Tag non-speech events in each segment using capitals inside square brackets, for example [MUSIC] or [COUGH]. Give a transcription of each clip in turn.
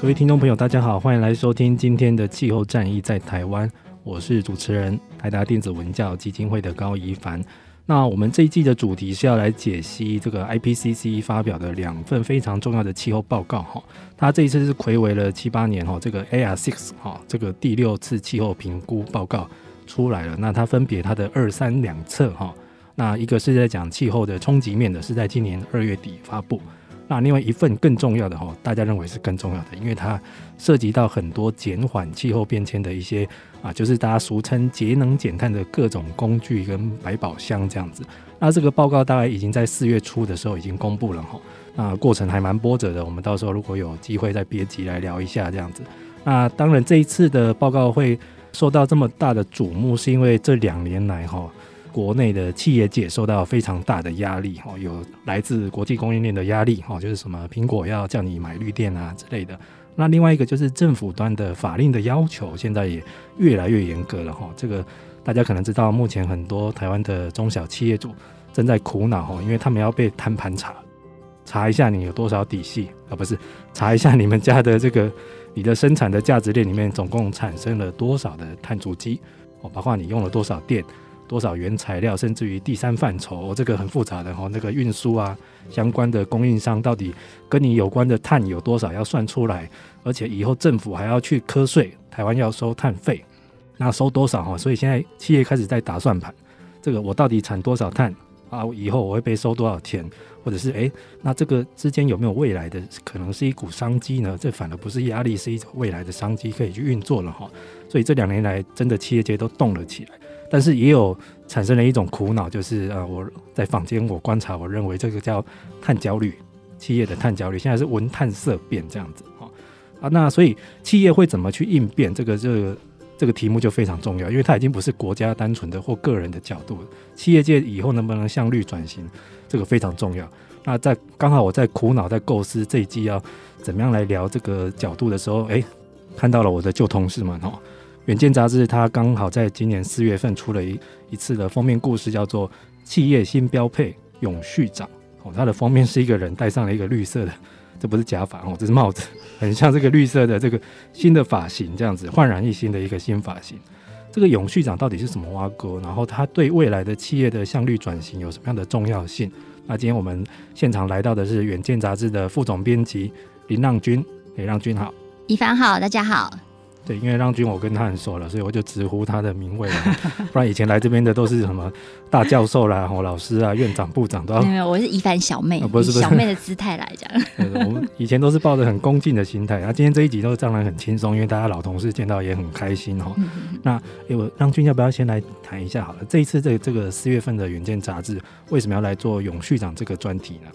各位听众朋友，大家好，欢迎来收听今天的《气候战役在台湾》，我是主持人台达电子文教基金会的高怡凡。那我们这一季的主题是要来解析这个 IPCC 发表的两份非常重要的气候报告哈。它这一次是魁违了七八年哈，这个 AR6 哈，这个第六次气候评估报告出来了。那它分别它的二三两册哈，那一个是在讲气候的冲击面的，是在今年二月底发布。那另外一份更重要的哈，大家认为是更重要的，因为它涉及到很多减缓气候变迁的一些啊，就是大家俗称节能减碳的各种工具跟百宝箱这样子。那这个报告大概已经在四月初的时候已经公布了哈，那过程还蛮波折的。我们到时候如果有机会再别集来聊一下这样子。那当然这一次的报告会受到这么大的瞩目，是因为这两年来哈。国内的企业界受到非常大的压力，哈，有来自国际供应链的压力，哈，就是什么苹果要叫你买绿电啊之类的。那另外一个就是政府端的法令的要求，现在也越来越严格了，哈。这个大家可能知道，目前很多台湾的中小企业主正在苦恼，哈，因为他们要被摊盘查，查一下你有多少底细啊，不是查一下你们家的这个你的生产的价值链里面总共产生了多少的碳足迹，哦，包括你用了多少电。多少原材料，甚至于第三范畴，这个很复杂的哈，那个运输啊，相关的供应商到底跟你有关的碳有多少要算出来，而且以后政府还要去课税，台湾要收碳费，那收多少哈？所以现在企业开始在打算盘，这个我到底产多少碳啊？以后我会被收多少钱？或者是诶，那这个之间有没有未来的可能是一股商机呢？这反而不是压力，是一种未来的商机可以去运作了哈。所以这两年来，真的企业界都动了起来。但是也有产生了一种苦恼，就是呃，我在坊间我观察，我认为这个叫碳焦虑，企业的碳焦虑，现在是闻碳色变这样子哈啊，那所以企业会怎么去应变？这个这个这个题目就非常重要，因为它已经不是国家单纯的或个人的角度，企业界以后能不能向绿转型，这个非常重要。那在刚好我在苦恼在构思这一季要怎么样来聊这个角度的时候，哎，看到了我的旧同事们哈。远见杂志，它刚好在今年四月份出了一一次的封面故事，叫做《企业新标配永续长》。哦，它的封面是一个人戴上了一个绿色的，这不是假发哦，这是帽子，很像这个绿色的这个新的发型，这样子焕然一新的一个新发型。这个永续长到底是什么挖沟？然后它对未来的企业的向绿转型有什么样的重要性？那今天我们现场来到的是远见杂志的副总编辑林让君，林，让君好，一帆好，大家好。对，因为让君我跟他很熟了，所以我就直呼他的名讳了。[LAUGHS] 不然以前来这边的都是什么大教授啦、老师啊、院长、部长都要。没有，我是一凡小妹，哦、不是小妹的姿态来讲。[LAUGHS] 我们以前都是抱着很恭敬的心态，那、啊、今天这一集都当然很轻松，因为大家老同事见到也很开心哈。嗯、那哎，我让君要不要先来谈一下好了？这一次这个、这个四月份的远见杂志为什么要来做永续长这个专题呢？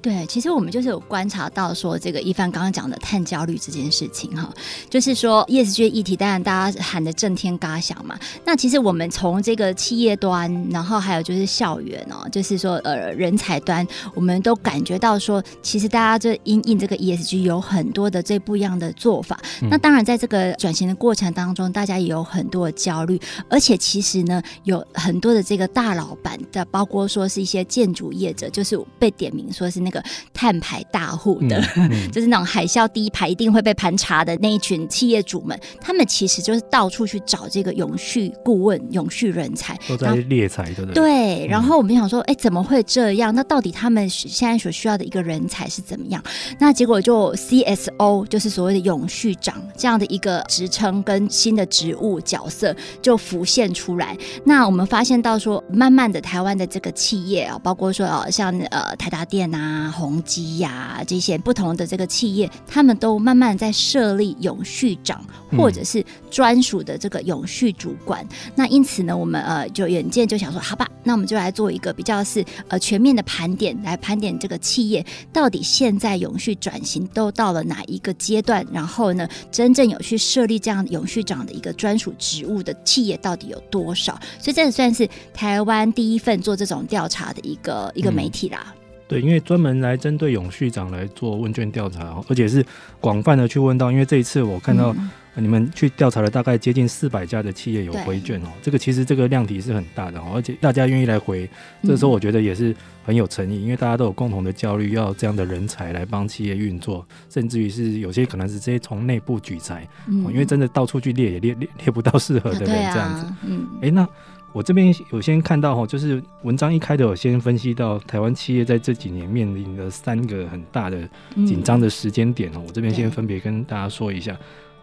对，其实我们就是有观察到说，这个一帆刚刚讲的碳焦虑这件事情哈，就是说 ESG 议题，当然大家喊的震天嘎响嘛。那其实我们从这个企业端，然后还有就是校园哦，就是说呃人才端，我们都感觉到说，其实大家这因应这个 ESG 有很多的这不一样的做法。嗯、那当然在这个转型的过程当中，大家也有很多的焦虑，而且其实呢，有很多的这个大老板的，包括说是一些建筑业者，就是被点名说是那个。碳排大户的，嗯嗯、[LAUGHS] 就是那种海啸第一排一定会被盘查的那一群企业主们，他们其实就是到处去找这个永续顾问、永续人才，都在猎才，对不对？对。然后我们想说，哎，怎么会这样？那到底他们现在所需要的一个人才是怎么样？那结果就 CSO，就是所谓的永续长这样的一个职称跟新的职务角色就浮现出来。那我们发现到说，慢慢的台湾的这个企业啊，包括说啊像呃台达电啊、宏基呀、啊、这些不同的这个企业，他们都慢慢在设立永续长或者是专属的这个永续主管。嗯、那因此呢，我们呃就远见就想说，好吧，那我们就来做一个比较是呃全面的盘点，来盘点这个企业到底现在永续转型都到了哪一个阶段，然后呢，真正有去设立这样永续长的一个专属职务的企业到底有多少？所以这也算是台湾第一份做这种调查的一个一个媒体啦。嗯对，因为专门来针对永续长来做问卷调查，而且是广泛的去问到。因为这一次我看到你们去调查了大概接近四百家的企业有回卷哦，这个其实这个量体是很大的哦，而且大家愿意来回，这时候我觉得也是很有诚意，因为大家都有共同的焦虑，要这样的人才来帮企业运作，甚至于是有些可能是直接从内部取材，因为真的到处去猎也猎猎猎不到适合的人这样子。嗯，哎那。我这边有先看到哈，就是文章一开头有先分析到台湾企业在这几年面临的三个很大的紧张的时间点哦。我这边先分别跟大家说一下，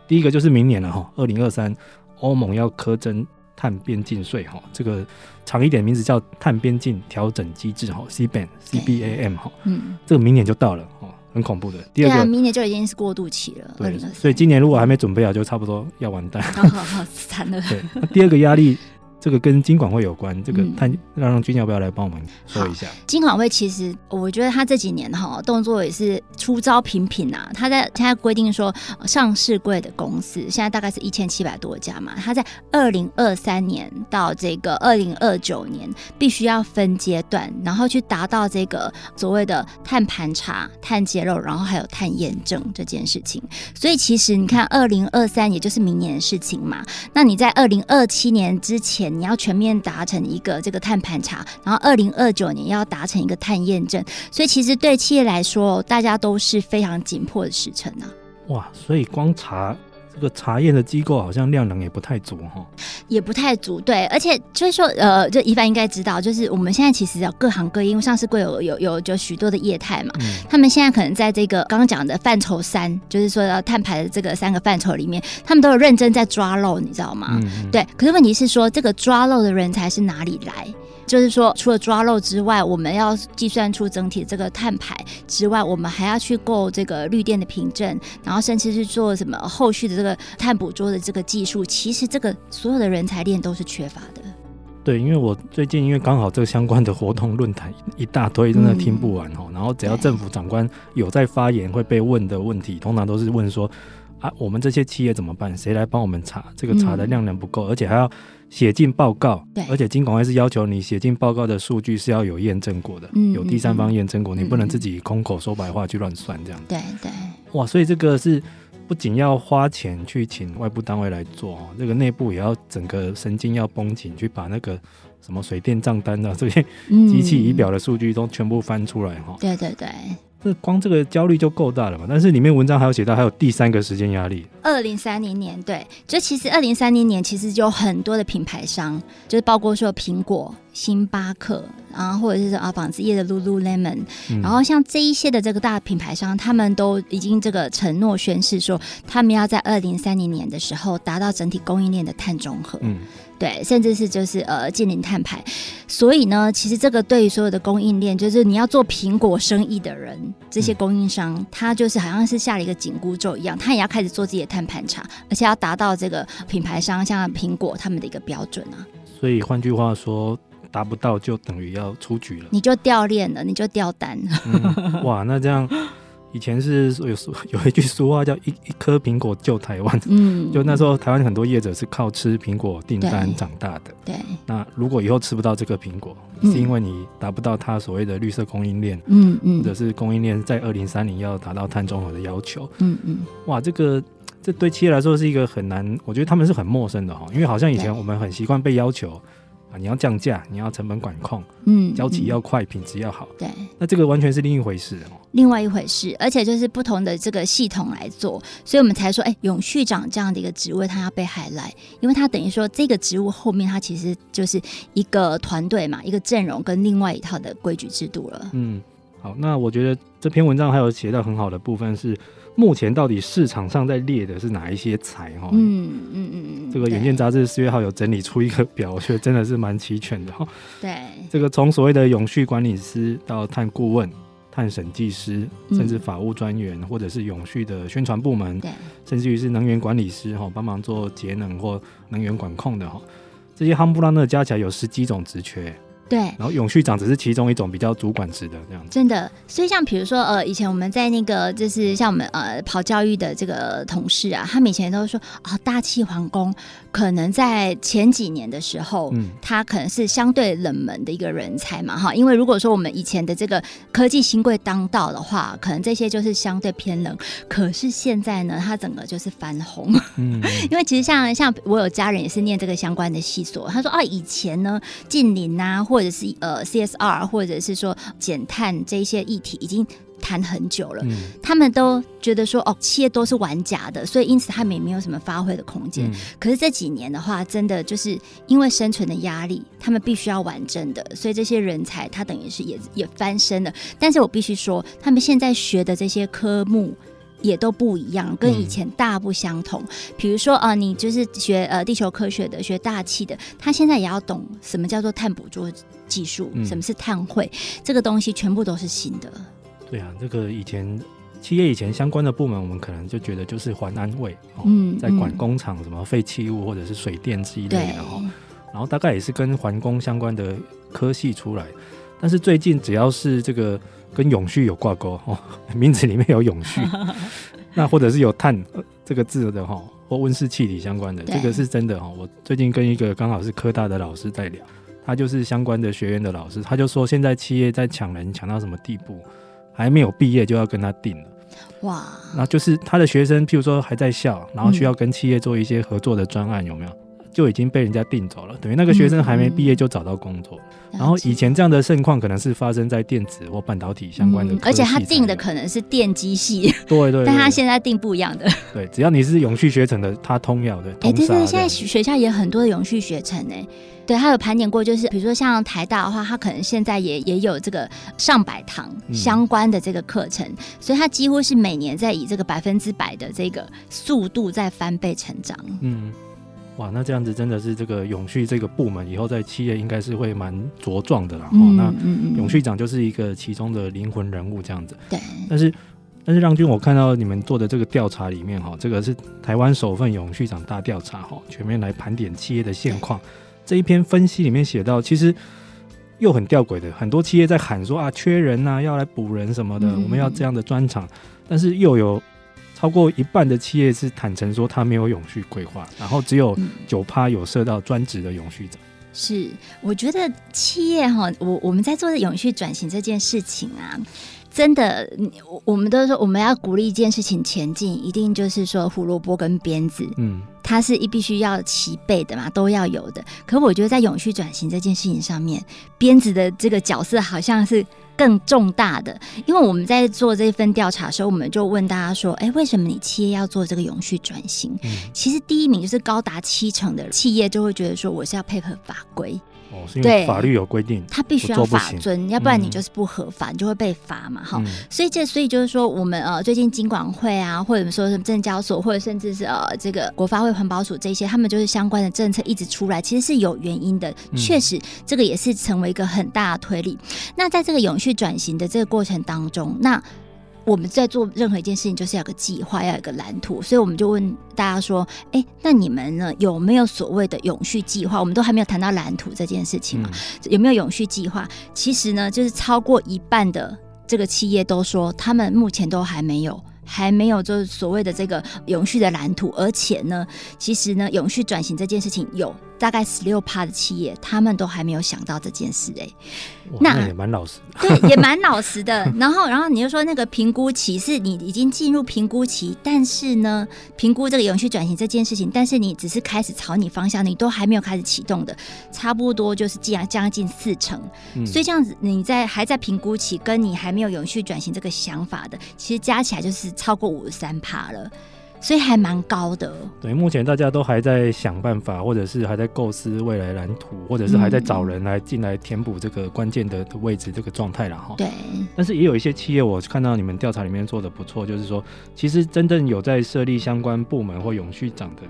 第一个就是明年了哈，二零二三欧盟要苛征碳边境税哈，这个长一点名字叫碳边境调整机制哈，CBAM CBAM 哈，嗯，这个明年就到了哦，很恐怖的。第二个明年就已经是过渡期了，对，所以今年如果还没准备好，就差不多要完蛋，好好好，惨了。对，第二个压力。这个跟金管会有关，这个他让让君要不要来帮我们说一下？金管会其实我觉得他这几年哈动作也是出招频频啊。他在现在规定说，上市柜的公司现在大概是一千七百多家嘛，他在二零二三年到这个二零二九年必须要分阶段，然后去达到这个所谓的碳盘查、碳揭露，然后还有碳验证这件事情。所以其实你看，二零二三也就是明年的事情嘛。那你在二零二七年之前。你要全面达成一个这个碳盘查，然后二零二九年要达成一个碳验证，所以其实对企业来说，大家都是非常紧迫的时辰啊。哇，所以光查。这个查验的机构好像量能也不太足哈，也不太足，对，而且就是说，呃，就宜帆应该知道，就是我们现在其实有各行各业，因为上市柜有有有就许多的业态嘛，嗯、他们现在可能在这个刚刚讲的范畴三，就是说要碳排的这个三个范畴里面，他们都有认真在抓漏，你知道吗？嗯嗯对，可是问题是说，这个抓漏的人才是哪里来？就是说，除了抓漏之外，我们要计算出整体这个碳排之外，我们还要去购这个绿电的凭证，然后甚至是做什么后续的这个碳捕捉的这个技术。其实这个所有的人才链都是缺乏的。对，因为我最近因为刚好这个相关的活动论坛一大堆，真的听不完哦。嗯、然后只要政府长官有在发言，会被问的问题，通常都是问说啊，我们这些企业怎么办？谁来帮我们查？这个查的量能不够，嗯、而且还要。写进报告，对，而且金管会是要求你写进报告的数据是要有验证过的，嗯、有第三方验证过，嗯、你不能自己空口说白话去乱算这样子。对对，哇，所以这个是不仅要花钱去请外部单位来做哦，这个内部也要整个神经要绷紧，去把那个什么水电账单啊这些机器仪表的数据都全部翻出来哈。对对对。这光这个焦虑就够大了嘛？但是里面文章还有写到，还有第三个时间压力。二零三零年，对，就其实二零三零年其实就有很多的品牌商，就是包括说苹果、星巴克，然后或者是啊纺织业的 Lululemon，然后像这一些的这个大品牌商，他们都已经这个承诺宣誓说，他们要在二零三零年的时候达到整体供应链的碳中和。嗯。对，甚至是就是呃，净零碳排，所以呢，其实这个对于所有的供应链，就是你要做苹果生意的人，这些供应商，嗯、他就是好像是下了一个紧箍咒一样，他也要开始做自己的碳盘查，而且要达到这个品牌商像苹果他们的一个标准啊。所以换句话说，达不到就等于要出局了，你就掉链了，你就掉单了。嗯、哇，那这样。以前是有有一句俗话叫一一颗苹果救台湾，嗯，就那时候台湾很多业者是靠吃苹果订单长大的，对。那如果以后吃不到这个苹果，是因为你达不到它所谓的绿色供应链，嗯嗯，或者是供应链在二零三零要达到碳中和的要求，嗯嗯。哇，这个这对企业来说是一个很难，我觉得他们是很陌生的哈，因为好像以前我们很习惯被要求。啊，你要降价，你要成本管控，嗯，交期要快，嗯、品质要好，对，那这个完全是另一回事哦，另外一回事，而且就是不同的这个系统来做，所以我们才说，哎，永续长这样的一个职位，他要被 highlight，因为他等于说这个职务后面，他其实就是一个团队嘛，一个阵容跟另外一套的规矩制度了。嗯，好，那我觉得这篇文章还有写到很好的部分是。目前到底市场上在列的是哪一些材哈？嗯嗯嗯嗯，这个《远见》杂志四月号有整理出一个表，[LAUGHS] 我觉得真的是蛮齐全的哈。对，这个从所谓的永续管理师到碳顾问、碳审计师，甚至法务专员，或者是永续的宣传部门，对，甚至于是能源管理师哈，帮忙做节能或能源管控的哈，这些夯不啷当加起来有十几种职缺。对，然后永续长只是其中一种比较主管职的这样子。真的，所以像比如说呃，以前我们在那个就是像我们呃跑教育的这个同事啊，他们以前都说啊、哦，大气环工可能在前几年的时候，嗯，他可能是相对冷门的一个人才嘛哈，因为如果说我们以前的这个科技新贵当道的话，可能这些就是相对偏冷。可是现在呢，他整个就是翻红，嗯，[LAUGHS] 因为其实像像我有家人也是念这个相关的系所，他说啊，以前呢近邻啊或或者是呃 CSR，或者是说减碳这一些议题已经谈很久了，嗯，他们都觉得说哦，企业都是玩假的，所以因此他们也没有什么发挥的空间，嗯。可是这几年的话，真的就是因为生存的压力，他们必须要玩真的，所以这些人才他等于是也也翻身了。但是我必须说，他们现在学的这些科目。也都不一样，跟以前大不相同。比、嗯、如说啊、呃，你就是学呃地球科学的，学大气的，他现在也要懂什么叫做碳捕捉技术、嗯，什么是碳汇，这个东西全部都是新的。对啊，这个以前企业以前相关的部门，我们可能就觉得就是环安卫、哦，嗯，在管工厂什么废弃物或者是水电之类的哈、哦，然后大概也是跟环工相关的科系出来。但是最近只要是这个。跟永续有挂钩哦，[LAUGHS] 名字里面有永续，[LAUGHS] 那或者是有碳这个字的哈，或温室气体相关的，这个是真的哈。我最近跟一个刚好是科大的老师在聊，他就是相关的学院的老师，他就说现在企业在抢人抢到什么地步，还没有毕业就要跟他定了，哇！那就是他的学生，譬如说还在校，然后需要跟企业做一些合作的专案，有没有？就已经被人家定走了，等于那个学生还没毕业就找到工作。嗯、然后以前这样的盛况可能是发生在电子或半导体相关的、嗯，而且他定的可能是电机系，对对，对，但他现在定不一样的。对，只要你是永续学程的，他通要的。哎、欸，对对，现在学校也很多的永续学程呢。对，他有盘点过，就是比如说像台大的话，他可能现在也也有这个上百堂相关的这个课程，嗯、所以他几乎是每年在以这个百分之百的这个速度在翻倍成长。嗯。哇，那这样子真的是这个永续这个部门以后在企业应该是会蛮茁壮的啦。嗯、那永续长就是一个其中的灵魂人物这样子。对。但是，但是让君，我看到你们做的这个调查里面哈，这个是台湾首份永续长大调查哈，全面来盘点企业的现况。这一篇分析里面写到，其实又很吊诡的，很多企业在喊说啊，缺人呐、啊，要来补人什么的，嗯、我们要这样的专场，但是又有。超过一半的企业是坦诚说他没有永续规划，然后只有九趴有设到专职的永续者。是，我觉得企业哈，我我们在做的永续转型这件事情啊，真的，我们都说我们要鼓励一件事情前进，一定就是说胡萝卜跟鞭子，嗯，它是一必须要齐备的嘛，都要有的。可我觉得在永续转型这件事情上面，编子的这个角色好像是。更重大的，因为我们在做这份调查的时候，我们就问大家说：“哎，为什么你企业要做这个永续转型？”嗯，其实第一名就是高达七成的企业就会觉得说：“我是要配合法规。”哦，是因为法律有规定，他必须要法遵，要不然你就是不合法，嗯、你就会被罚嘛。哈、嗯，所以这所以就是说，我们呃最近金管会啊，或者说什么证交所，或者甚至是呃这个国发会环保署这些，他们就是相关的政策一直出来，其实是有原因的。确实，这个也是成为一个很大的推力。嗯、那在这个永续转型的这个过程当中，那我们在做任何一件事情，就是要有个计划，要有个蓝图。所以我们就问大家说：“哎、欸，那你们呢？有没有所谓的永续计划？我们都还没有谈到蓝图这件事情嘛？嗯、有没有永续计划？其实呢，就是超过一半的这个企业都说，他们目前都还没有，还没有就是所谓的这个永续的蓝图。而且呢，其实呢，永续转型这件事情有大概十六趴的企业，他们都还没有想到这件事哎、欸。那也蛮老实的，对，也蛮老实的。然后，然后你就说那个评估期是你已经进入评估期，但是呢，评估这个永续转型这件事情，但是你只是开始朝你方向，你都还没有开始启动的，差不多就是这样将近四成。嗯、所以这样子，你在还在评估期，跟你还没有永续转型这个想法的，其实加起来就是超过五十三趴了。所以还蛮高的。对，目前大家都还在想办法，或者是还在构思未来蓝图，或者是还在找人来进来填补这个关键的的位置这个状态了哈。对。但是也有一些企业，我看到你们调查里面做的不错，就是说，其实真正有在设立相关部门或永续长的。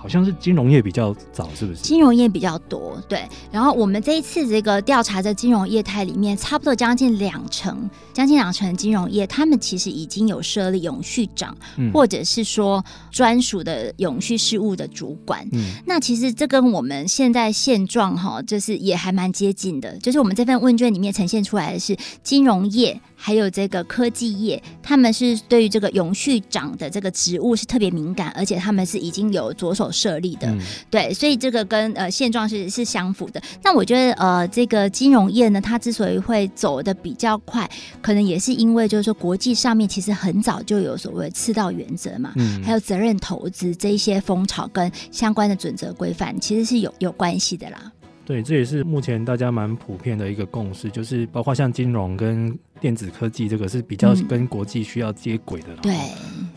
好像是金融业比较早，是不是？金融业比较多，对。然后我们这一次这个调查的金融业态里面，差不多将近两成，将近两成金融业，他们其实已经有设立永续长，嗯、或者是说专属的永续事务的主管。嗯，那其实这跟我们现在现状哈，就是也还蛮接近的。就是我们这份问卷里面呈现出来的是金融业。还有这个科技业，他们是对于这个永续长的这个职务是特别敏感，而且他们是已经有着手设立的，嗯、对，所以这个跟呃现状是是相符的。那我觉得呃这个金融业呢，它之所以会走的比较快，可能也是因为就是说国际上面其实很早就有所谓赤道原则嘛，嗯、还有责任投资这一些风潮跟相关的准则规范，其实是有有关系的啦。对，这也是目前大家蛮普遍的一个共识，就是包括像金融跟电子科技这个是比较跟国际需要接轨的。嗯、对。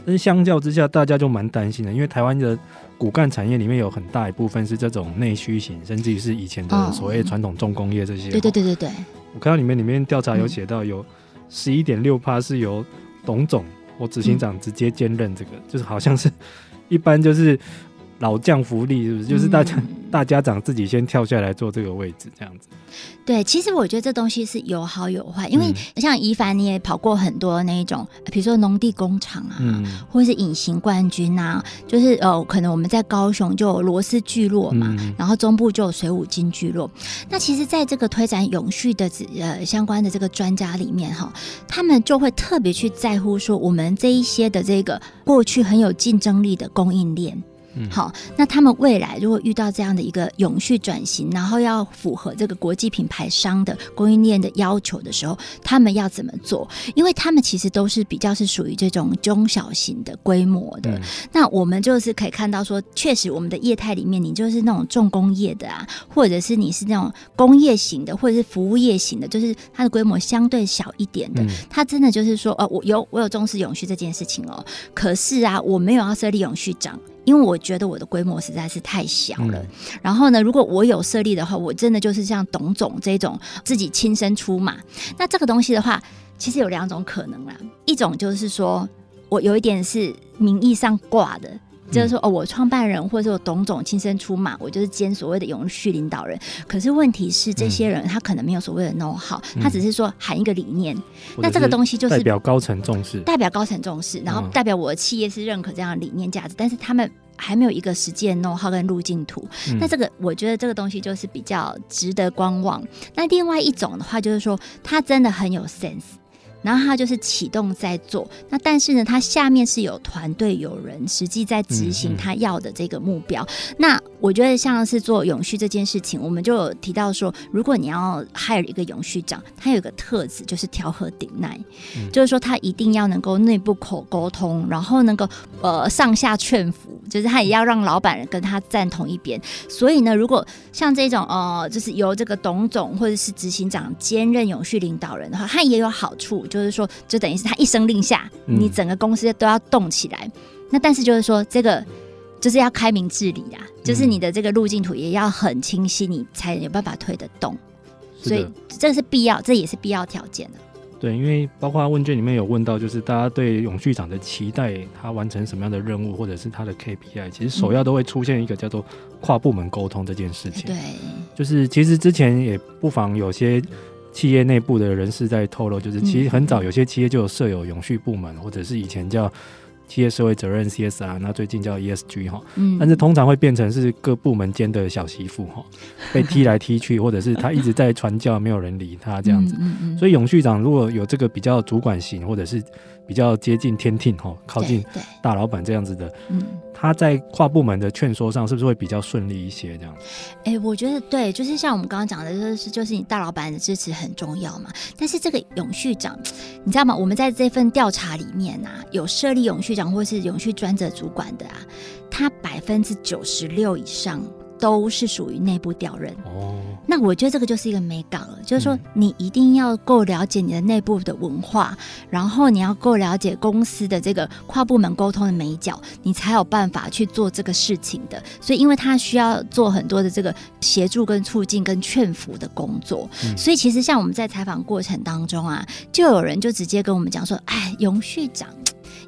但是相较之下，大家就蛮担心的，因为台湾的骨干产业里面有很大一部分是这种内需型，甚至于是以前的所谓传统重工业这些。对对对对对。我看到里面里面调查有写到有十一点六趴是由董总或执行长直接兼任这个，嗯、就是好像是 [LAUGHS] 一般就是。老将福利是不是？就是大家、嗯、大家长自己先跳下来坐这个位置，这样子。对，其实我觉得这东西是有好有坏，因为像怡凡你也跑过很多那一种，比如说农地工厂啊，嗯、或者是隐形冠军啊，就是呃，可能我们在高雄就有螺丝聚落嘛，嗯、然后中部就有水五金聚落。那其实，在这个推展永续的呃相关的这个专家里面哈，他们就会特别去在乎说，我们这一些的这个过去很有竞争力的供应链。嗯、好，那他们未来如果遇到这样的一个永续转型，然后要符合这个国际品牌商的供应链的要求的时候，他们要怎么做？因为他们其实都是比较是属于这种中小型的规模的。嗯、那我们就是可以看到说，确实我们的业态里面，你就是那种重工业的啊，或者是你是那种工业型的，或者是服务业型的，就是它的规模相对小一点的。嗯、它真的就是说，呃，我有我有重视永续这件事情哦，可是啊，我没有要设立永续长。因为我觉得我的规模实在是太小了，嗯、然后呢，如果我有设立的话，我真的就是像董总这种自己亲身出马。那这个东西的话，其实有两种可能啦，一种就是说我有一点是名义上挂的。就是说，哦，我创办人或者说董总亲身出马，我就是兼所谓的永续领导人。可是问题是，这些人他可能没有所谓的 know how，他只是说喊一个理念。那这个东西就是代表高层重视，代表高层重视，然后代表我的企业是认可这样的理念价值，但是他们还没有一个实践 know how 跟路径图。那这个我觉得这个东西就是比较值得观望。那另外一种的话，就是说他真的很有 sense。然后他就是启动在做，那但是呢，他下面是有团队有人实际在执行他要的这个目标。那我觉得像是做永续这件事情，我们就有提到说，如果你要 hire 一个永续长，他有一个特质就是调和顶耐，嗯、就是说他一定要能够内部口沟通，然后能够呃上下劝服，就是他也要让老板跟他站同一边。所以呢，如果像这种呃，就是由这个董总或者是执行长兼任永续领导人的话，他也有好处。就是说，就等于是他一声令下，你整个公司都要动起来。嗯、那但是就是说，这个就是要开明治理呀，嗯、就是你的这个路径图也要很清晰，你才有办法推得动。所以这是必要，这也是必要条件的。对，因为包括问卷里面有问到，就是大家对永续长的期待，他完成什么样的任务，或者是他的 KPI，其实首要都会出现一个叫做跨部门沟通这件事情。对，就是其实之前也不妨有些。企业内部的人士在透露，就是其实很早有些企业就有设有永续部门，或者是以前叫企业社会责任 CSR，那最近叫 ESG 哈，但是通常会变成是各部门间的小媳妇哈，[LAUGHS] 被踢来踢去，或者是他一直在传教，没有人理他这样子。所以永续长如果有这个比较主管型，或者是比较接近天庭哈，靠近大老板这样子的，嗯，他在跨部门的劝说上是不是会比较顺利一些？这样？哎、我觉得对，就是像我们刚刚讲的，就是就是你大老板的支持很重要嘛。但是这个永续长，你知道吗？我们在这份调查里面啊，有设立永续长或是永续专责主管的啊，他百分之九十六以上。都是属于内部调人哦，那我觉得这个就是一个美感了，就是说你一定要够了解你的内部的文化，然后你要够了解公司的这个跨部门沟通的美角，你才有办法去做这个事情的。所以，因为他需要做很多的这个协助、跟促进、跟劝服的工作，所以其实像我们在采访过程当中啊，就有人就直接跟我们讲说：“哎，永续长。”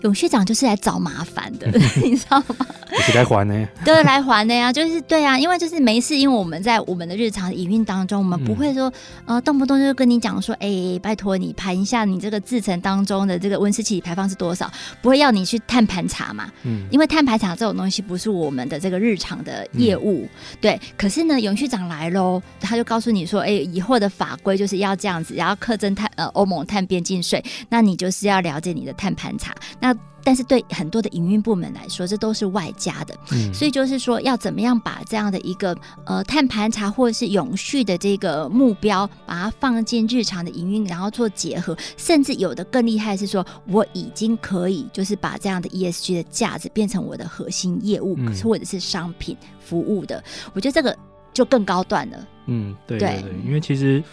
永续长就是来找麻烦的，[LAUGHS] 你知道吗？是来还的，对，来还的呀，[LAUGHS] 就是对啊，因为就是没事，因为我们在我们的日常营运当中，我们不会说、嗯、呃动不动就跟你讲说，哎、欸，拜托你盘一下你这个制程当中的这个温室气体排放是多少，不会要你去碳盘查嘛，嗯，因为碳盘查这种东西不是我们的这个日常的业务，嗯、对。可是呢，永续长来喽，他就告诉你说，哎、欸，以后的法规就是要这样子，然后课征碳呃欧盟碳边境税，那你就是要了解你的碳盘查，那。但是对很多的营运部门来说，这都是外加的，嗯，所以就是说要怎么样把这样的一个呃碳盘查或者是永续的这个目标，把它放进日常的营运，然后做结合，甚至有的更厉害是说，我已经可以就是把这样的 ESG 的价值变成我的核心业务，嗯，或者是商品服务的，我觉得这个就更高段了。嗯，对对对，对，因为其实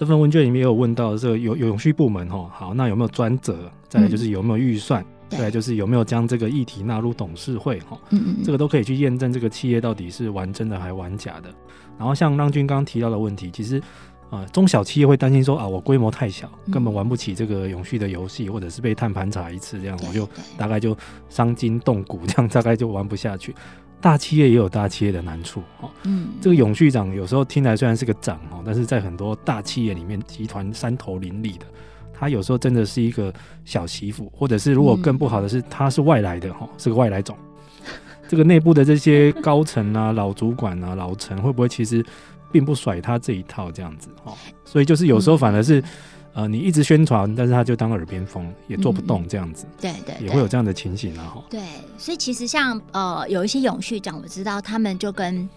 这份问卷里面也有问到这个有永续部门哈，好，那有没有专责？再来就是有没有预算？嗯对，就是有没有将这个议题纳入董事会哈，嗯嗯，这个都可以去验证这个企业到底是玩真的还玩假的。然后像让均刚刚提到的问题，其实啊、呃，中小企业会担心说啊，我规模太小，根本玩不起这个永续的游戏，或者是被碳盘查一次这样，我就大概就伤筋动骨，这样大概就玩不下去。大企业也有大企业的难处哦，嗯，这个永续长有时候听来虽然是个长哦，但是在很多大企业里面，集团山头林立的。他有时候真的是一个小媳妇，或者是如果更不好的是，他是外来的哈，是个外来种。这个内部的这些高层啊、[LAUGHS] 老主管啊、老陈，会不会其实并不甩他这一套这样子哈？所以就是有时候反而是，呃，你一直宣传，但是他就当耳边风，也做不动这样子。对对，也会有这样的情形啊哈。对，所以其实像呃有一些永续长，我知道他们就跟。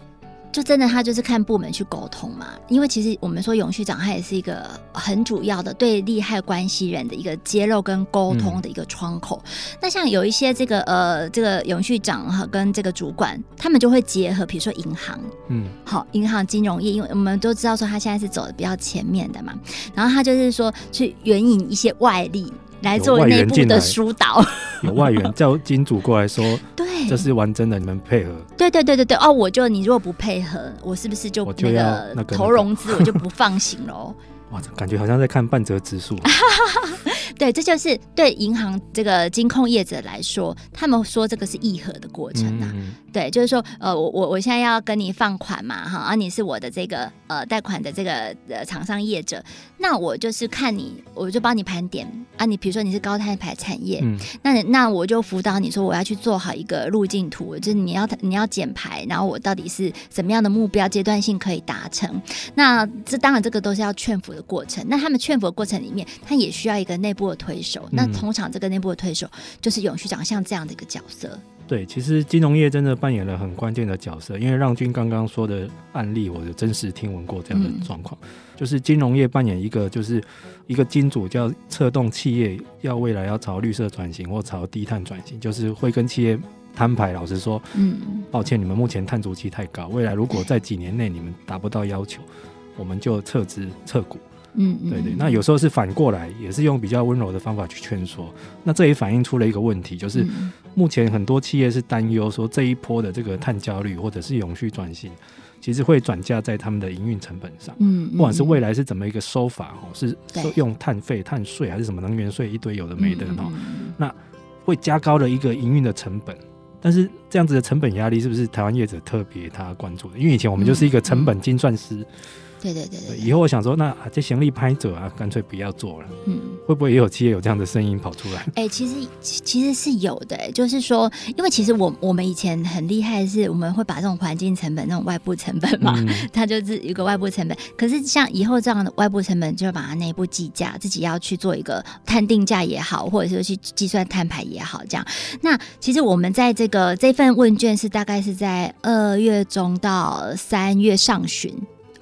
就真的他就是看部门去沟通嘛，因为其实我们说永续长他也是一个很主要的对利害关系人的一个揭露跟沟通的一个窗口。嗯、那像有一些这个呃这个永续长哈跟这个主管，他们就会结合，比如说银行，嗯，好，银行金融业，因为我们都知道说他现在是走的比较前面的嘛，然后他就是说去援引一些外力。来做内部的疏导，有外援 [LAUGHS] 叫金主过来说，对，这是玩真的，你们配合。对对对对对，哦，我就你如果不配合，我是不是就那个投融资，我就不放行喽？[LAUGHS] 哇，感觉好像在看半泽直树。[LAUGHS] 对，这就是对银行这个金控业者来说，他们说这个是议和的过程啊。嗯嗯对，就是说，呃，我我我现在要跟你放款嘛，哈，啊，你是我的这个呃贷款的这个呃厂商业者，那我就是看你，我就帮你盘点啊，你比如说你是高碳排产业，嗯，那那我就辅导你说我要去做好一个路径图，就是你要你要减排，然后我到底是什么样的目标阶段性可以达成？那这当然这个都是要劝服的过程，那他们劝服的过程里面，他也需要一个内部的推手，那通常这个内部的推手就是永续长像这样的一个角色。对，其实金融业真的扮演了很关键的角色，因为让君刚刚说的案例，我就真实听闻过这样的状况，嗯、就是金融业扮演一个，就是一个金主，叫策动企业要未来要朝绿色转型或朝低碳转型，就是会跟企业摊牌，老实说，嗯，抱歉，你们目前碳足迹太高，未来如果在几年内你们达不到要求，我们就撤资撤股。嗯，对对，那有时候是反过来，也是用比较温柔的方法去劝说。那这也反映出了一个问题，就是目前很多企业是担忧说这一波的这个碳焦虑或者是永续转型，其实会转嫁在他们的营运成本上。嗯，不管是未来是怎么一个收法哦，是用碳费、碳税还是什么能源税，一堆有的没的哦，那会加高了一个营运的成本。但是这样子的成本压力，是不是台湾业者特别他关注的？因为以前我们就是一个成本精算师。对对对对，以后我想说，那这行李拍者啊，干脆不要做了。嗯，会不会也有企业有这样的声音跑出来？哎、欸，其实其实是有的、欸，就是说，因为其实我我们以前很厉害的是，我们会把这种环境成本、那种外部成本嘛，嗯、[LAUGHS] 它就是一个外部成本。可是像以后这样的外部成本，就把它内部计价，自己要去做一个碳定价也好，或者是去计算碳排也好，这样。那其实我们在这个这份问卷是大概是在二月中到三月上旬。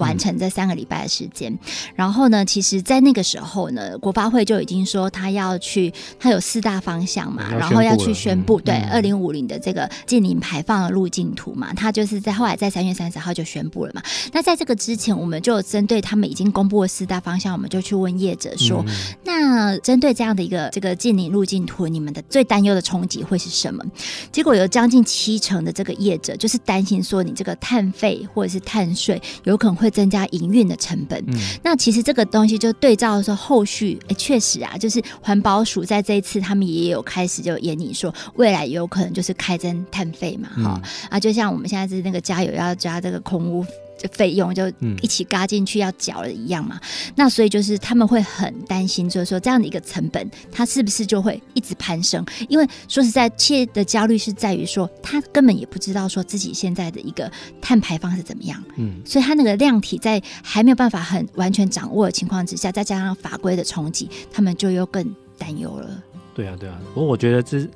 完成这三个礼拜的时间，然后呢，其实，在那个时候呢，国发会就已经说他要去，他有四大方向嘛，然后要去宣布，对，二零五零的这个近零排放的路径图嘛，他就是在后来在三月三十号就宣布了嘛。那在这个之前，我们就针对他们已经公布的四大方向，我们就去问业者说，那针对这样的一个这个近零路径图，你们的最担忧的冲击会是什么？结果有将近七成的这个业者就是担心说，你这个碳费或者是碳税有可能会。增加营运的成本，嗯，那其实这个东西就对照说后续，哎，确实啊，就是环保署在这一次他们也有开始就研拟说，未来有可能就是开征碳费嘛，哈、嗯、啊，就像我们现在是那个加油要加这个空污。费用就一起嘎进去要缴了一样嘛，嗯、那所以就是他们会很担心，就是说这样的一个成本，它是不是就会一直攀升？因为说实在，企业的焦虑是在于说，他根本也不知道说自己现在的一个碳排放是怎么样，嗯，所以他那个量体在还没有办法很完全掌握的情况之下，再加上法规的冲击，他们就又更担忧了。对啊，对啊，不过我觉得这。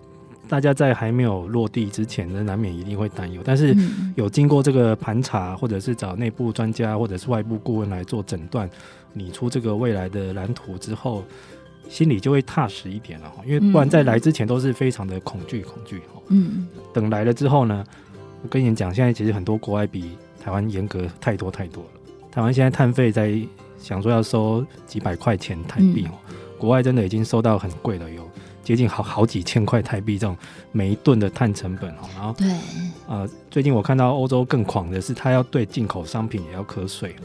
大家在还没有落地之前呢，难免一定会担忧。但是有经过这个盘查，或者是找内部专家，或者是外部顾问来做诊断，拟出这个未来的蓝图之后，心里就会踏实一点了哈。因为不然在来之前都是非常的恐惧，恐惧。嗯。等来了之后呢，我跟你讲，现在其实很多国外比台湾严格太多太多了。台湾现在碳费在想说要收几百块钱台币哦，国外真的已经收到很贵了有。接近好好几千块台币这种每一吨的碳成本哦，然后对，呃，最近我看到欧洲更狂的是，它要对进口商品也要课税，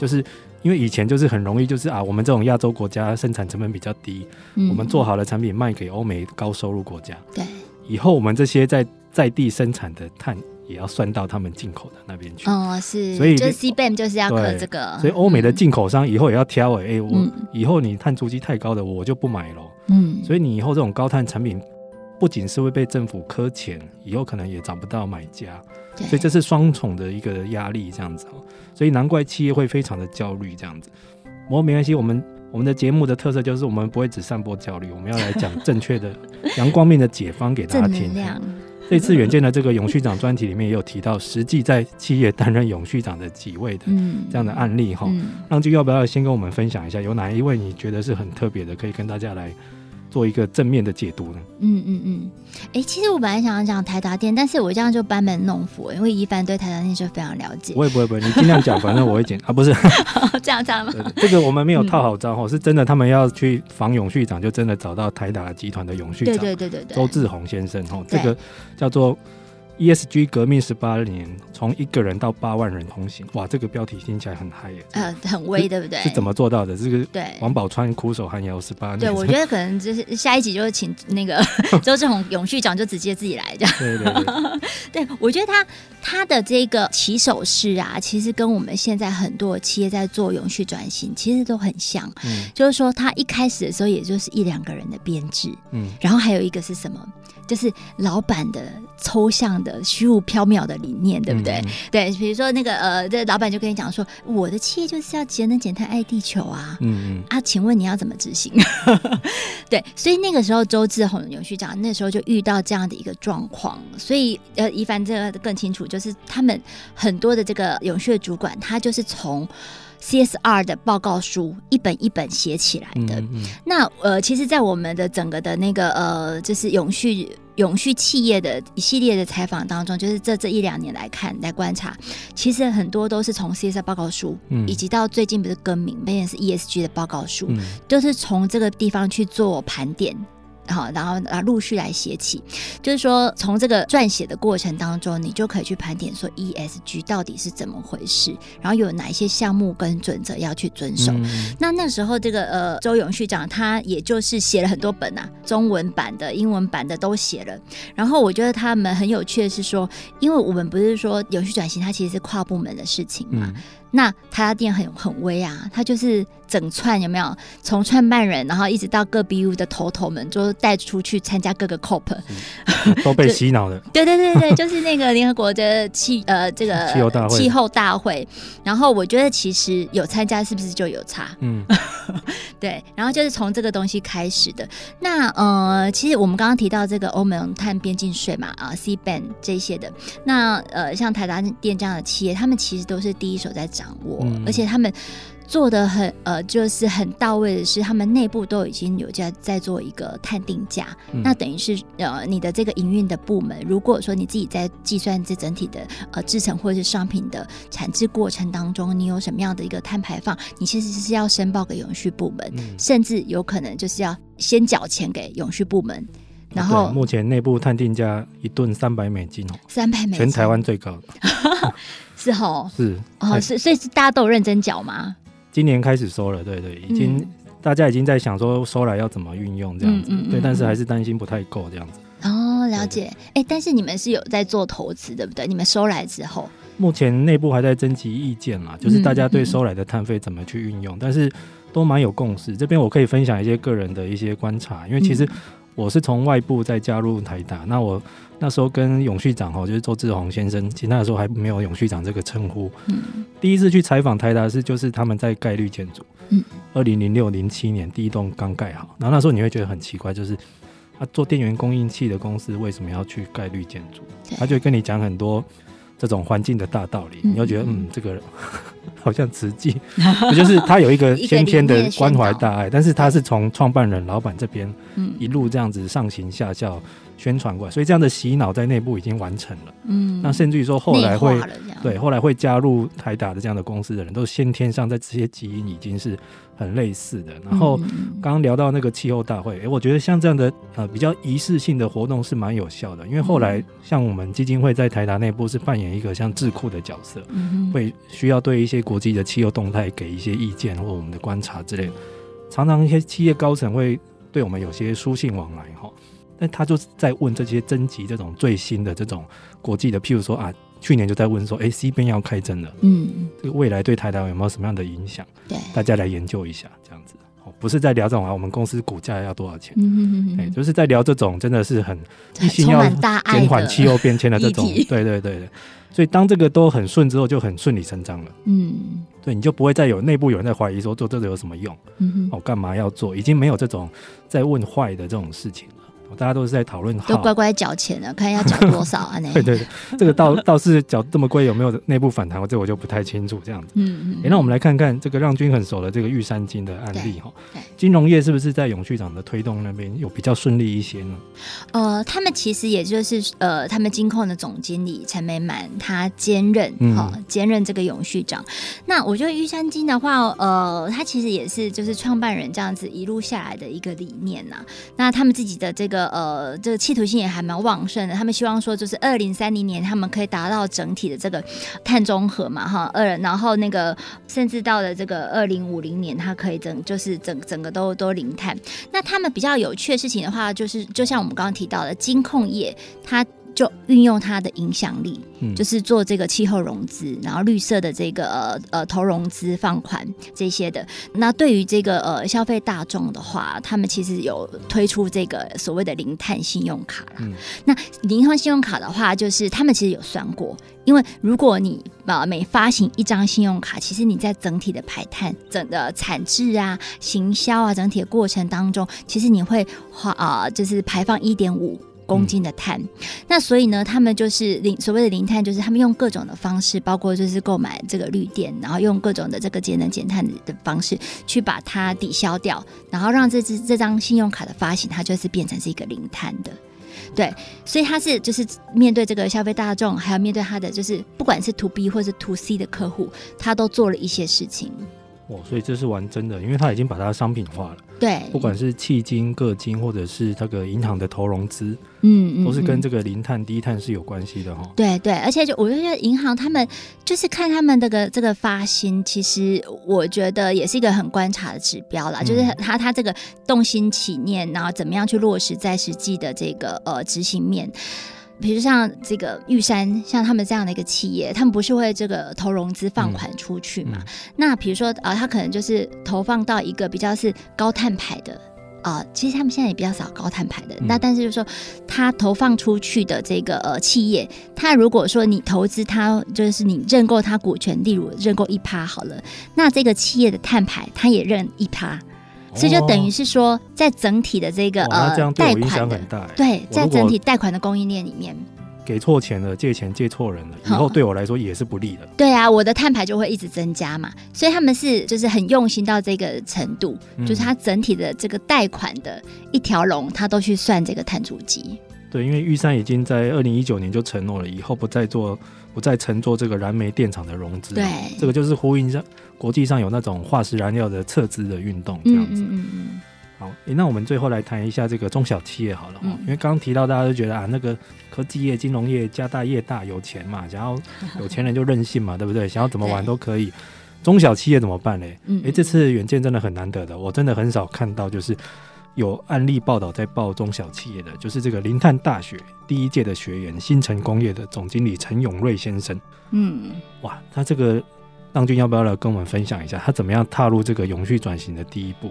就是因为以前就是很容易就是啊，我们这种亚洲国家生产成本比较低，嗯，我们做好的产品卖给欧美高收入国家，对，以后我们这些在在地生产的碳。也要算到他们进口的那边去。哦，是，所以就是 CBAM 就是要克这个，所以欧美的进口商以后也要挑哎、欸，我以后你碳足迹太高的我就不买了，嗯，所以你以后这种高碳产品不仅是会被政府苛钱，以后可能也找不到买家，所以这是双重的一个压力这样子哦，所以难怪企业会非常的焦虑这样子。不过没关系，我们我们的节目的特色就是我们不会只散播焦虑，我们要来讲正确的 [LAUGHS] 阳光面的解方给大家听。这次远见的这个永续长专题里面也有提到，实际在企业担任永续长的几位的这样的案例哈，那就要不要先跟我们分享一下，有哪一位你觉得是很特别的，可以跟大家来。做一个正面的解读呢？嗯嗯嗯，哎、欸，其实我本来想要讲台达电，但是我这样就班门弄斧，因为一凡对台达电就非常了解。不会不会不会，你尽量讲，反正我会剪啊，不是 [LAUGHS] [LAUGHS] 这样这样吗？这个我们没有套好招哈，嗯、是真的，他们要去防永续长，就真的找到台达集团的永续长，对对对对对，周志宏先生哈，这个叫做。ESG 革命十八年，从一个人到八万人同行，哇，这个标题听起来很嗨耶，呃，很威，对不对？是怎么做到的？这个对，王宝钏苦守寒窑十八年。对，我觉得可能就是下一集就是请那个 [LAUGHS] 周志宏永续长就直接自己来这样。对对对，对 [LAUGHS] 我觉得他他的这个起手式啊，其实跟我们现在很多企业在做永续转型，其实都很像。嗯，就是说他一开始的时候，也就是一两个人的编制，嗯，然后还有一个是什么？就是老板的抽象的虚无缥缈的理念，对不对？嗯、对，比如说那个呃，这老板就跟你讲说，我的企业就是要节能减碳爱地球啊。嗯嗯。啊，请问你要怎么执行？[LAUGHS] 对，所以那个时候周志宏永续长那时候就遇到这样的一个状况，所以呃，一凡这个更清楚，就是他们很多的这个永续的主管，他就是从。CSR 的报告书一本一本写起来的。嗯嗯、那呃，其实，在我们的整个的那个呃，就是永续永续企业的一系列的采访当中，就是这这一两年来看来观察，其实很多都是从 CSR 报告书，嗯、以及到最近不是更名变成是 ESG 的报告书，嗯、都是从这个地方去做盘点。好，然后啊，陆续来写起，就是说，从这个撰写的过程当中，你就可以去盘点说 ESG 到底是怎么回事，然后有哪一些项目跟准则要去遵守。嗯、那那时候，这个呃，周永旭长他也就是写了很多本啊，中文版的、英文版的都写了。然后我觉得他们很有趣的是说，因为我们不是说永续转型，它其实是跨部门的事情嘛。嗯那他家店很很威啊，他就是整串有没有？从创办人，然后一直到各 BU 的头头们，就带出去参加各个 COP，[LAUGHS] 都被洗脑了。[LAUGHS] 对对对对，就是那个联合国的气呃这个气候大会，气候大会。然后我觉得其实有参加是不是就有差？嗯，[LAUGHS] 对。然后就是从这个东西开始的。那呃，其实我们刚刚提到这个欧盟碳边境税嘛，啊 C ban 这些的。那呃，像台达电这样的企业，他们其实都是第一手在掌握，嗯、而且他们做的很呃，就是很到位的是，他们内部都已经有在在做一个探定价。嗯、那等于是呃，你的这个营运的部门，如果说你自己在计算这整体的呃制成或者是商品的产制过程当中，你有什么样的一个碳排放，你其实是要申报给永续部门，嗯、甚至有可能就是要先缴钱给永续部门。然后目前内部碳定价一吨三百美金哦，三百美金，全台湾最高，[LAUGHS] 是吼，是哦，是所以大家都有认真缴吗？今年开始收了，对对，已经、嗯、大家已经在想说收来要怎么运用这样子，嗯嗯嗯、对，但是还是担心不太够这样子。哦，了解，哎，但是你们是有在做投资，对不对？你们收来之后，目前内部还在征集意见嘛，就是大家对收来的碳费怎么去运用，但是都蛮有共识。这边我可以分享一些个人的一些观察，因为其实、嗯。我是从外部再加入台达，那我那时候跟永续长哦，就是周志宏先生，其实那时候还没有永续长这个称呼。嗯，第一次去采访台达是就是他们在概率建筑。嗯，二零零六零七年第一栋刚盖好，然后那时候你会觉得很奇怪，就是他做电源供应器的公司为什么要去概率建筑？他就跟你讲很多这种环境的大道理，你就觉得嗯，这个人 [LAUGHS] 好像慈济，[LAUGHS] 就是他有一个先天的关怀大爱，但是他是从创办人老板这边。一路这样子上行下效宣传过来，所以这样的洗脑在内部已经完成了。嗯，那甚至于说后来会对后来会加入台达的这样的公司的人，都先天上在这些基因已经是很类似的。然后刚刚聊到那个气候大会，哎、欸，我觉得像这样的呃比较仪式性的活动是蛮有效的，因为后来像我们基金会在台达内部是扮演一个像智库的角色，会需要对一些国际的气候动态给一些意见或我们的观察之类的。常常一些企业高层会。对我们有些书信往来哈，但他就是在问这些征集这种最新的这种国际的，譬如说啊，去年就在问说，哎，CBAM 要开征了，嗯，这个未来对台湾有没有什么样的影响？对，大家来研究一下，这样子，哦，不是在聊这种啊，我们公司股价要多少钱？嗯嗯嗯，哎，就是在聊这种真的是很一心要减缓气候变迁的这种，对对对对。所以当这个都很顺之后，就很顺理成章了。嗯，对，你就不会再有内部有人在怀疑说做这个有什么用？嗯哼，哦，干嘛要做？已经没有这种在问坏的这种事情了。大家都是在讨论，都乖乖缴钱了，[LAUGHS] 看要缴多少啊？那对对对，这个倒倒是缴这么贵，有没有内部反弹？我这我就不太清楚。这样子，嗯嗯。哎，那我们来看看这个让均很熟的这个玉山金的案例哈。金融业是不是在永续长的推动那边有比较顺利一些呢？呃，他们其实也就是呃，他们金控的总经理陈美满他兼任哈、嗯、兼任这个永续长。那我觉得玉山金的话，呃，他其实也是就是创办人这样子一路下来的一个理念呐。那他们自己的这个。呃，这个企图心也还蛮旺盛的。他们希望说，就是二零三零年，他们可以达到整体的这个碳中和嘛，哈。二，然后那个甚至到了这个二零五零年，它可以整就是整整个都都零碳。那他们比较有趣的事情的话，就是就像我们刚刚提到的金控业，它。就运用它的影响力，嗯、就是做这个气候融资，然后绿色的这个呃呃投融资放款这些的。那对于这个呃消费大众的话，他们其实有推出这个所谓的零碳信用卡啦。嗯、那零碳信用卡的话，就是他们其实有算过，因为如果你呃每发行一张信用卡，其实你在整体的排碳、整的产制啊、行销啊整体的过程当中，其实你会花啊、呃，就是排放一点五。公斤的碳，嗯、那所以呢，他们就是零所谓的零碳，就是他们用各种的方式，包括就是购买这个绿电，然后用各种的这个节能减碳的方式去把它抵消掉，然后让这支这张信用卡的发行，它就是变成是一个零碳的，对，所以他是就是面对这个消费大众，还有面对他的就是不管是 to B 或是 to C 的客户，他都做了一些事情。哦，所以这是玩真的，因为他已经把它商品化了。对，不管是迄金、个金，或者是这个银行的投融资，嗯，都是跟这个零碳、低碳是有关系的哈。对对，而且就我觉得银行他们就是看他们这个这个发心，其实我觉得也是一个很观察的指标啦。嗯、就是他他这个动心起念，然后怎么样去落实在实际的这个呃执行面。比如像这个玉山，像他们这样的一个企业，他们不是会这个投融资放款出去嘛？嗯嗯、那比如说啊，他可能就是投放到一个比较是高碳排的。啊、呃，其实他们现在也比较少高碳排的，嗯、那但是就是说，他投放出去的这个呃企业，他如果说你投资他，就是你认购他股权，例如认购一趴好了，那这个企业的碳排他也认一趴，哦、所以就等于是说，在整体的这个呃贷款的对，在整体贷款的供应链里面。给错钱了，借钱借错人了，[LAUGHS] 以后对我来说也是不利的。哦。对啊，我的碳排就会一直增加嘛，所以他们是就是很用心到这个程度，嗯、就是他整体的这个贷款的一条龙，他都去算这个碳足迹。对，因为玉山已经在二零一九年就承诺了，以后不再做，不再乘坐这个燃煤电厂的融资。对，这个就是呼应上国际上有那种化石燃料的撤资的运动这样子。嗯嗯嗯。好，诶，那我们最后来谈一下这个中小企业好了，嗯、因为刚刚提到大家都觉得啊，那个科技业、金融业家大业大有钱嘛，想要 [LAUGHS] 有钱人就任性嘛，对不对？想要怎么玩都可以。中小企业怎么办呢？诶、嗯，这次远见真的很难得的，我真的很少看到就是有案例报道在报中小企业的，就是这个林炭大学第一届的学员，新城工业的总经理陈永瑞先生。嗯，哇，他这个浪君要不要来跟我们分享一下，他怎么样踏入这个永续转型的第一步？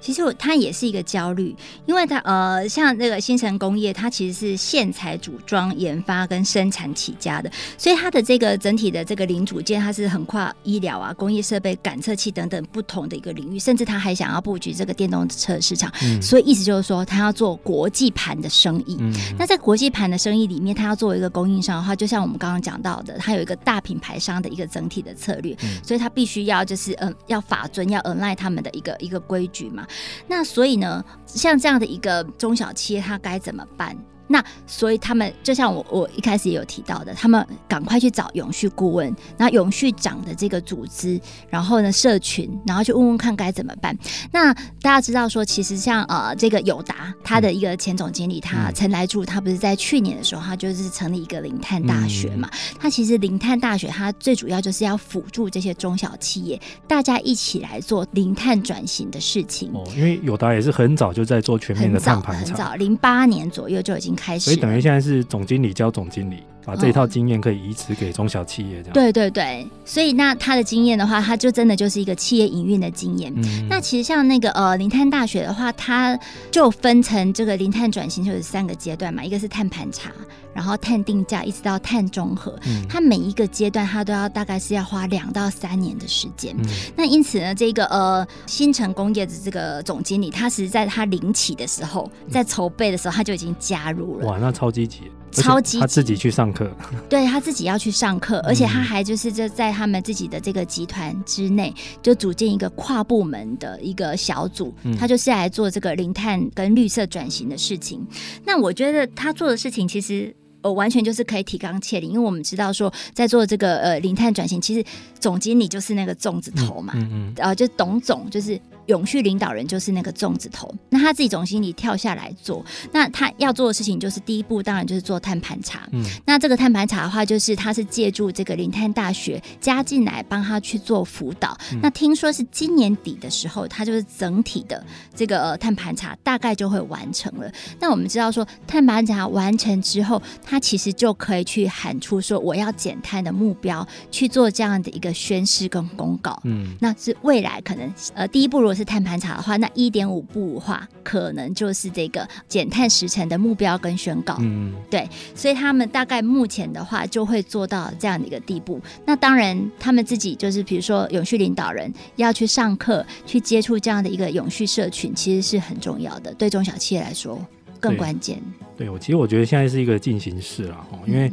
其实它也是一个焦虑，因为它呃，像那个新城工业，它其实是线材组装、研发跟生产起家的，所以它的这个整体的这个零组件，它是横跨医疗啊、工业设备、感测器等等不同的一个领域，甚至它还想要布局这个电动车市场。嗯、所以意思就是说，它要做国际盘的生意。嗯、那在国际盘的生意里面，它要作为一个供应商的话，就像我们刚刚讲到的，它有一个大品牌商的一个整体的策略，嗯、所以它必须要就是嗯，要法遵，要 align 他们的一个一个规矩。嘛，那所以呢，像这样的一个中小企业，它该怎么办？那所以他们就像我我一开始也有提到的，他们赶快去找永续顾问，那永续长的这个组织，然后呢社群，然后去问问看该怎么办。那大家知道说，其实像呃这个友达，他的一个前总经理他陈来柱，他不是在去年的时候，他就是成立一个零碳大学嘛。他其实零碳大学，他最主要就是要辅助这些中小企业，大家一起来做零碳转型的事情。哦，因为友达也是很早就在做全面的碳盘查，很早，零八年左右就已经。所以等于现在是总经理教总经理，把这一套经验可以移植给中小企业，这样、哦。对对对，所以那他的经验的话，他就真的就是一个企业营运的经验。嗯、那其实像那个呃林碳大学的话，它就分成这个林碳转型就是三个阶段嘛，一个是碳盘查，然后碳定价，一直到碳中和。嗯、它每一个阶段，它都要大概是要花两到三年的时间。嗯、那因此呢，这个呃新城工业的这个总经理，他实在他临起的时候，在筹备的时候，他就已经加入了。哇，那超积极。超级他自己去上课，对他自己要去上课，而且他还就是在在他们自己的这个集团之内，就组建一个跨部门的一个小组，他就是来做这个零碳跟绿色转型的事情。那我觉得他做的事情其实。我完全就是可以提纲挈领，因为我们知道说，在做这个呃零碳转型，其实总经理就是那个粽子头嘛，嗯嗯，呃，就董总就是永续领导人就是那个粽子头，那他自己总经理跳下来做，那他要做的事情就是第一步，当然就是做碳盘查，嗯，那这个碳盘查的话，就是他是借助这个林碳大学加进来帮他去做辅导，嗯、那听说是今年底的时候，他就是整体的这个、呃、碳盘查大概就会完成了。那我们知道说，碳盘查完成之后，他他其实就可以去喊出说我要减碳的目标，去做这样的一个宣示跟公告。嗯，那是未来可能呃第一步如果是碳盘查的话，那一点五步的话，可能就是这个减碳时程的目标跟宣告。嗯，对，所以他们大概目前的话就会做到这样的一个地步。那当然，他们自己就是比如说永续领导人要去上课，去接触这样的一个永续社群，其实是很重要的，对中小企业来说更关键。对，我其实我觉得现在是一个进行式了，因为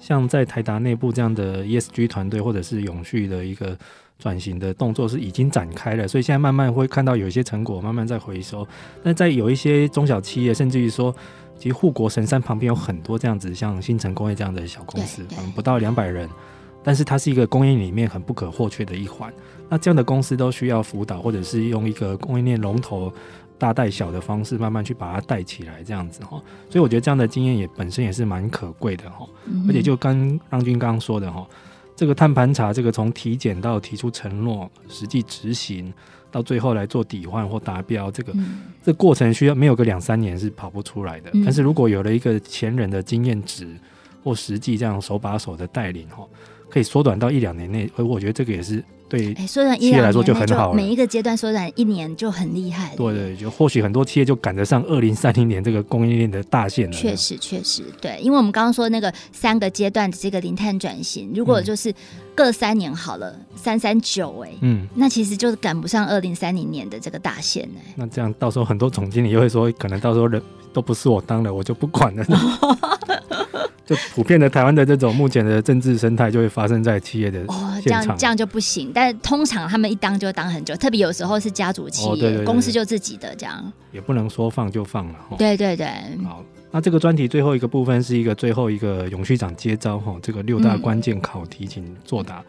像在台达内部这样的 ESG 团队或者是永续的一个转型的动作是已经展开了，所以现在慢慢会看到有一些成果慢慢在回收。但在有一些中小企业，甚至于说，其实护国神山旁边有很多这样子像新城工业这样的小公司，可能不到两百人，但是它是一个供应里面很不可或缺的一环。那这样的公司都需要辅导，或者是用一个供应链龙头。大带小的方式，慢慢去把它带起来，这样子哈，所以我觉得这样的经验也本身也是蛮可贵的哈，而且就跟让军刚刚说的哈，这个碳盘查，这个从体检到提出承诺、实际执行，到最后来做抵换或达标，这个、嗯、这过程需要没有个两三年是跑不出来的。嗯、但是如果有了一个前人的经验值或实际这样手把手的带领哈，可以缩短到一两年内，而我觉得这个也是。对，哎，缩短一两年来说就很好了。每一个阶段缩短一年就很厉害。对对，就或许很多企业就赶得上二零三零年这个供应链的大限了。确实确实，对，因为我们刚刚说那个三个阶段的这个零碳转型，如果就是各三年好了，三三九哎，嗯，那其实就是赶不上二零三零年的这个大限哎。那这样到时候很多总经理又会说，可能到时候人都不是我当了，我就不管了。[LAUGHS] 就普遍的台湾的这种目前的政治生态，就会发生在企业的哦，这样这样就不行。但通常他们一当就当很久，特别有时候是家族企业，哦、对对对，公司就自己的这样，也不能说放就放了。对对对。好，那这个专题最后一个部分是一个最后一个永续长接招哈，这个六大关键考题请作答。嗯、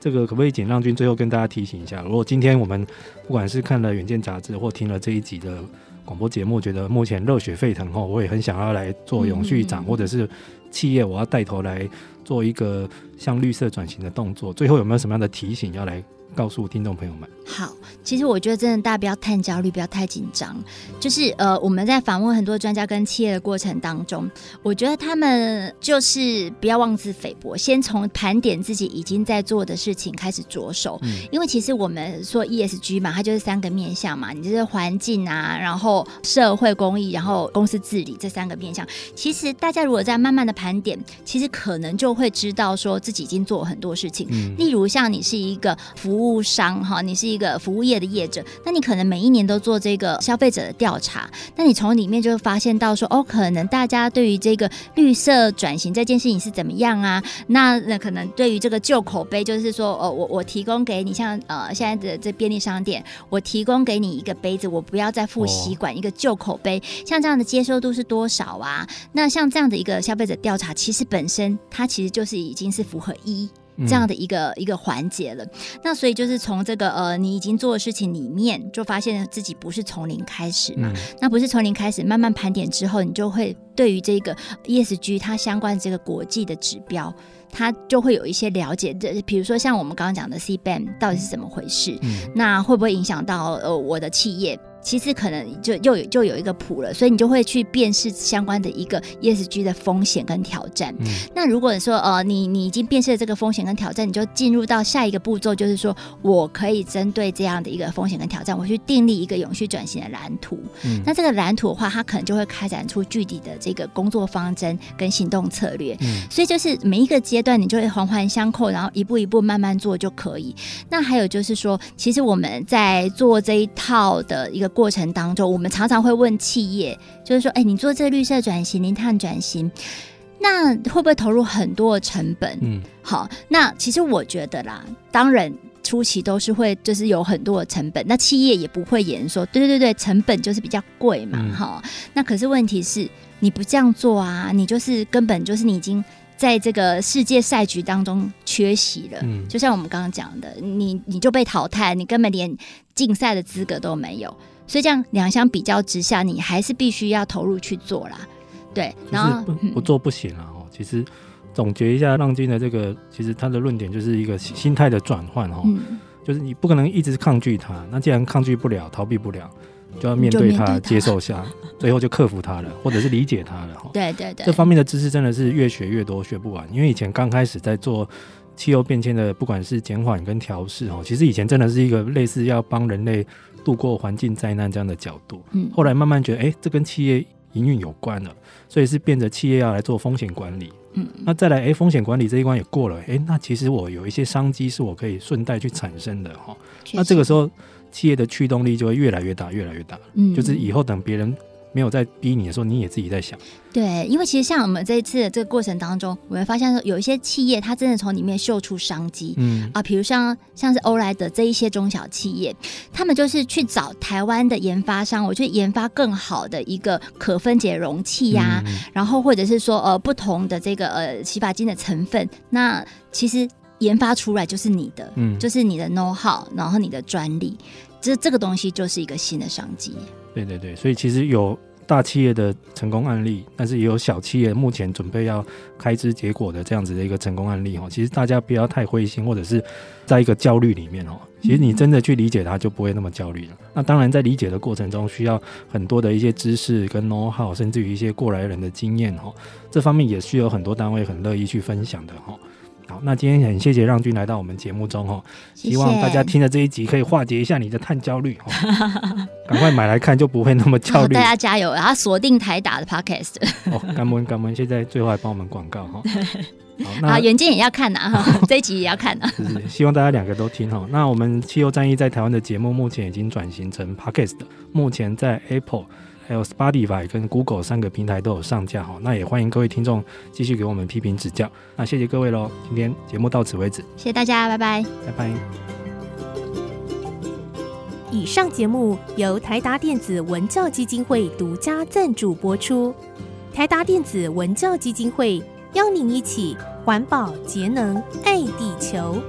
这个可不可以请让君最后跟大家提醒一下？如果今天我们不管是看了《远见》杂志或听了这一集的广播节目，觉得目前热血沸腾哈，我也很想要来做永续长，嗯、或者是。企业，我要带头来做一个像绿色转型的动作。最后有没有什么样的提醒要来告诉听众朋友们？好，其实我觉得真的大家不要太焦虑，不要太紧张。就是呃，我们在访问很多专家跟企业的过程当中，我觉得他们就是不要妄自菲薄，先从盘点自己已经在做的事情开始着手。嗯，因为其实我们说 ESG 嘛，它就是三个面向嘛，你就是环境啊，然后社会公益，然后公司治理这三个面向。其实大家如果在慢慢的盘点，其实可能就会知道说自己已经做了很多事情。嗯，例如像你是一个服务服务商哈，你是一个。服务业的业者，那你可能每一年都做这个消费者的调查，那你从里面就会发现到说，哦，可能大家对于这个绿色转型这件事情是怎么样啊？那那可能对于这个旧口碑，就是说，哦，我我提供给你，像呃现在的这便利商店，我提供给你一个杯子，我不要再付吸管，一个旧口碑，像这样的接受度是多少啊？那像这样的一个消费者调查，其实本身它其实就是已经是符合一。这样的一个、嗯、一个环节了，那所以就是从这个呃，你已经做的事情里面，就发现自己不是从零开始嘛，嗯、那不是从零开始，慢慢盘点之后，你就会对于这个 ESG 它相关的这个国际的指标，它就会有一些了解。这比如说像我们刚刚讲的 CBAM 到底是怎么回事，嗯、那会不会影响到呃我的企业？其实可能就又有就有一个谱了，所以你就会去辨识相关的一个 ESG 的风险跟挑战。嗯、那如果说呃你你已经辨识了这个风险跟挑战，你就进入到下一个步骤，就是说我可以针对这样的一个风险跟挑战，我去订立一个永续转型的蓝图。嗯、那这个蓝图的话，它可能就会开展出具体的这个工作方针跟行动策略。嗯、所以就是每一个阶段，你就会环环相扣，然后一步一步慢慢做就可以。那还有就是说，其实我们在做这一套的一个。过程当中，我们常常会问企业，就是说，哎，你做这个绿色转型、零碳转型，那会不会投入很多的成本？嗯，好，那其实我觉得啦，当然初期都是会，就是有很多的成本。那企业也不会言说，对对对对，成本就是比较贵嘛，哈、嗯。那可是问题是，你不这样做啊，你就是根本就是你已经在这个世界赛局当中缺席了。嗯，就像我们刚刚讲的，你你就被淘汰，你根本连竞赛的资格都没有。所以这样两相比较之下，你还是必须要投入去做啦，对。然后不，不做不行啊！哦，其实总结一下，浪金的这个，其实他的论点就是一个心态的转换哦，嗯、就是你不可能一直抗拒它，那既然抗拒不了、逃避不了，就要面对它、接受下，最后就克服它了，或者是理解它了。哈，对对对，这方面的知识真的是越学越多，学不完。因为以前刚开始在做气候变迁的，不管是减缓跟调试哦，其实以前真的是一个类似要帮人类。度过环境灾难这样的角度，嗯，后来慢慢觉得，哎、欸，这跟企业营运有关了，所以是变着企业要来做风险管理，嗯，那再来，哎、欸，风险管理这一关也过了，哎、欸，那其实我有一些商机是我可以顺带去产生的哈，那这个时候企业的驱动力就会越来越大，越来越大，嗯，就是以后等别人。没有在逼你的时候，你也自己在想。对，因为其实像我们这一次的这个过程当中，我们发现说有一些企业，它真的从里面嗅出商机。嗯啊，比如像像是欧莱德这一些中小企业，他们就是去找台湾的研发商，我去研发更好的一个可分解容器呀、啊，嗯、然后或者是说呃不同的这个呃洗发精的成分，那其实研发出来就是你的，嗯，就是你的 know how，然后你的专利，这这个东西就是一个新的商机。对对对，所以其实有大企业的成功案例，但是也有小企业目前准备要开枝结果的这样子的一个成功案例哈。其实大家不要太灰心，或者是在一个焦虑里面哦。其实你真的去理解它，就不会那么焦虑了。那当然，在理解的过程中，需要很多的一些知识跟 know how，甚至于一些过来人的经验哈。这方面也需要很多单位很乐意去分享的哈。好，那今天很谢谢让君来到我们节目中哦，希望大家听了这一集可以化解一下你的碳焦虑哦，[LAUGHS] 赶快买来看就不会那么焦虑。大家加油，然后锁定台打的 Podcast。哦，感恩感恩，现在最后还帮我们广告哈。[LAUGHS] 好，那远见也要看呐哈，[LAUGHS] 这一集也要看呐。是，希望大家两个都听哈。那我们汽油战役在台湾的节目目前已经转型成 Podcast，目前在 Apple。还有 Spotify 跟 Google 三个平台都有上架哈，那也欢迎各位听众继续给我们批评指教。那谢谢各位喽，今天节目到此为止，谢谢大家，拜拜，拜拜。以上节目由台达电子文教基金会独家赞助播出。台达电子文教基金会邀您一起环保节能爱地球。